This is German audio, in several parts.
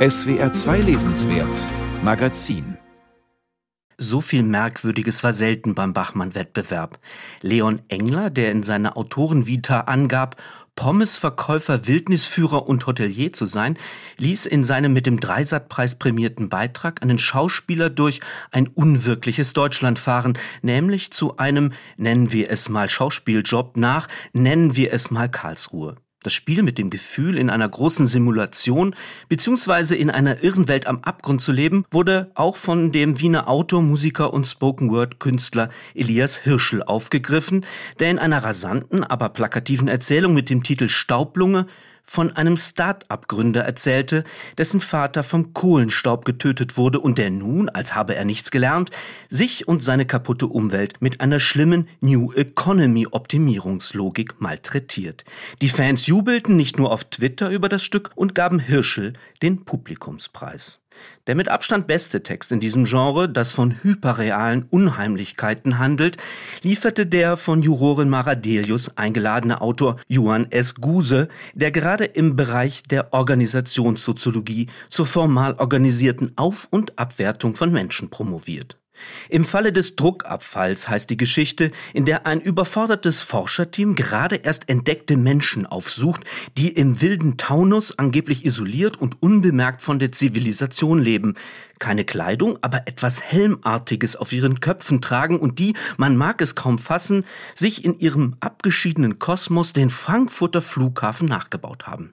SWR 2 Lesenswert Magazin so viel Merkwürdiges war selten beim Bachmann-Wettbewerb. Leon Engler, der in seiner Autorenvita angab, Pommesverkäufer, Wildnisführer und Hotelier zu sein, ließ in seinem mit dem Dreisattpreis prämierten Beitrag einen Schauspieler durch ein unwirkliches Deutschland fahren, nämlich zu einem, nennen wir es mal Schauspieljob nach, nennen wir es mal Karlsruhe. Das Spiel mit dem Gefühl, in einer großen Simulation bzw. in einer irren Welt am Abgrund zu leben, wurde auch von dem Wiener Autor, Musiker und Spoken-Word-Künstler Elias Hirschel aufgegriffen, der in einer rasanten, aber plakativen Erzählung mit dem Titel Staublunge von einem Start-up-Gründer erzählte, dessen Vater vom Kohlenstaub getötet wurde und der nun, als habe er nichts gelernt, sich und seine kaputte Umwelt mit einer schlimmen New Economy-Optimierungslogik malträtiert. Die Fans jubelten nicht nur auf Twitter über das Stück und gaben Hirschel den Publikumspreis. Der mit Abstand beste Text in diesem Genre, das von hyperrealen Unheimlichkeiten handelt, lieferte der von Jurorin Maradelius eingeladene Autor Johann S. Guse, der gerade im Bereich der Organisationssoziologie zur formal organisierten Auf- und Abwertung von Menschen promoviert. Im Falle des Druckabfalls heißt die Geschichte, in der ein überfordertes Forscherteam gerade erst entdeckte Menschen aufsucht, die im wilden Taunus angeblich isoliert und unbemerkt von der Zivilisation leben, keine Kleidung, aber etwas Helmartiges auf ihren Köpfen tragen und die, man mag es kaum fassen, sich in ihrem abgeschiedenen Kosmos den Frankfurter Flughafen nachgebaut haben.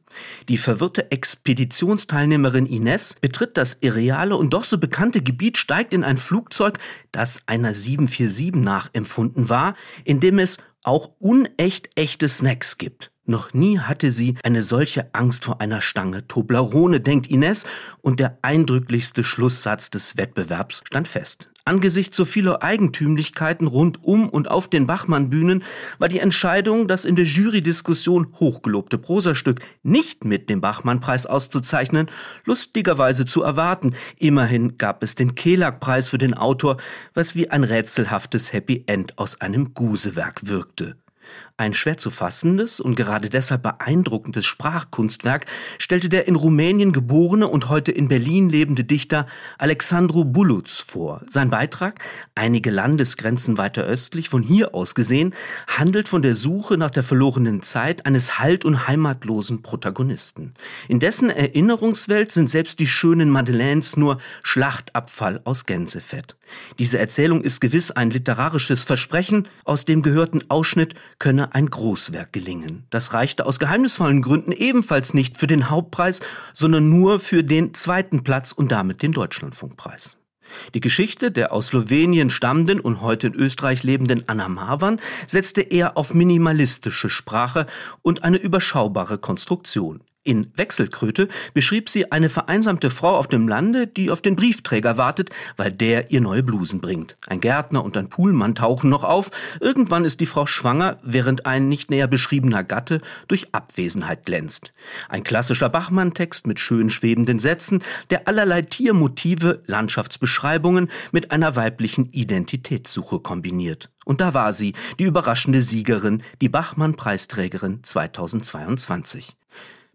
Die verwirrte Expeditionsteilnehmerin Ines betritt das irreale und doch so bekannte Gebiet, steigt in ein Flugzeug, das einer 747 nachempfunden war, in dem es auch unecht echte Snacks gibt. Noch nie hatte sie eine solche Angst vor einer Stange Toblerone, denkt Ines, und der eindrücklichste Schlusssatz des Wettbewerbs stand fest. Angesichts so vieler Eigentümlichkeiten rund um und auf den Bachmann-Bühnen war die Entscheidung, das in der Jury-Diskussion hochgelobte Prosastück nicht mit dem Bachmann-Preis auszuzeichnen, lustigerweise zu erwarten. Immerhin gab es den Kelag-Preis für den Autor, was wie ein rätselhaftes Happy End aus einem Gusewerk wirkte. Ein schwer zu fassendes und gerade deshalb beeindruckendes Sprachkunstwerk stellte der in Rumänien geborene und heute in Berlin lebende Dichter Alexandru Buluț vor. Sein Beitrag, einige Landesgrenzen weiter östlich, von hier aus gesehen, handelt von der Suche nach der verlorenen Zeit eines halt- und heimatlosen Protagonisten. In dessen Erinnerungswelt sind selbst die schönen Madeleines nur Schlachtabfall aus Gänsefett. Diese Erzählung ist gewiss ein literarisches Versprechen, aus dem gehörten Ausschnitt könne ein Großwerk gelingen. Das reichte aus geheimnisvollen Gründen ebenfalls nicht für den Hauptpreis, sondern nur für den zweiten Platz und damit den Deutschlandfunkpreis. Die Geschichte der aus Slowenien stammenden und heute in Österreich lebenden Anna Marwan setzte eher auf minimalistische Sprache und eine überschaubare Konstruktion. In Wechselkröte beschrieb sie eine vereinsamte Frau auf dem Lande, die auf den Briefträger wartet, weil der ihr neue Blusen bringt. Ein Gärtner und ein Poolmann tauchen noch auf. Irgendwann ist die Frau schwanger, während ein nicht näher beschriebener Gatte durch Abwesenheit glänzt. Ein klassischer Bachmann-Text mit schön schwebenden Sätzen, der allerlei Tiermotive, Landschaftsbeschreibungen mit einer weiblichen Identitätssuche kombiniert. Und da war sie, die überraschende Siegerin, die Bachmann-Preisträgerin 2022.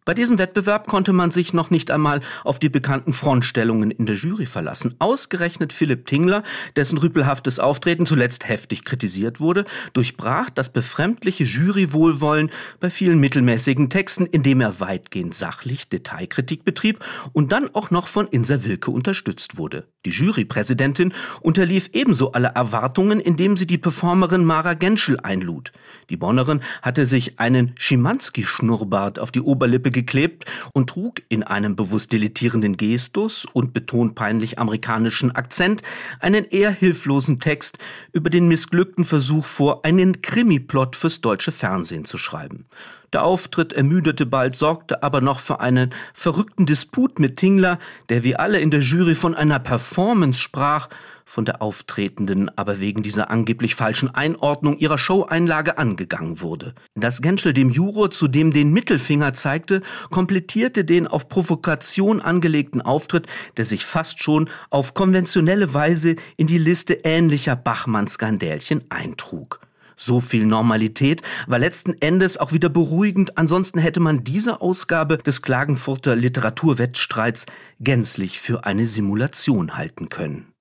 Bei diesem Wettbewerb konnte man sich noch nicht einmal auf die bekannten Frontstellungen in der Jury verlassen. Ausgerechnet Philipp Tingler, dessen rüpelhaftes Auftreten zuletzt heftig kritisiert wurde, durchbrach das befremdliche Jurywohlwollen bei vielen mittelmäßigen Texten, indem er weitgehend sachlich Detailkritik betrieb und dann auch noch von Insa Wilke unterstützt wurde. Die Jurypräsidentin unterlief ebenso alle Erwartungen, indem sie die Performerin Mara Genschel einlud. Die Bonnerin hatte sich einen Schimanski-Schnurrbart auf die Oberlippe geklebt und trug in einem bewusst deletierenden Gestus und betont peinlich amerikanischen Akzent einen eher hilflosen Text über den missglückten Versuch vor, einen Krimiplot fürs deutsche Fernsehen zu schreiben. Der Auftritt ermüdete bald, sorgte aber noch für einen verrückten Disput mit Tingler, der wie alle in der Jury von einer Performance sprach, von der Auftretenden aber wegen dieser angeblich falschen Einordnung ihrer Showeinlage angegangen wurde. Dass Genschel dem Juror zudem den Mittelfinger zeigte, komplettierte den auf Provokation angelegten Auftritt, der sich fast schon auf konventionelle Weise in die Liste ähnlicher Bachmann-Skandälchen eintrug. So viel Normalität war letzten Endes auch wieder beruhigend, ansonsten hätte man diese Ausgabe des Klagenfurter Literaturwettstreits gänzlich für eine Simulation halten können.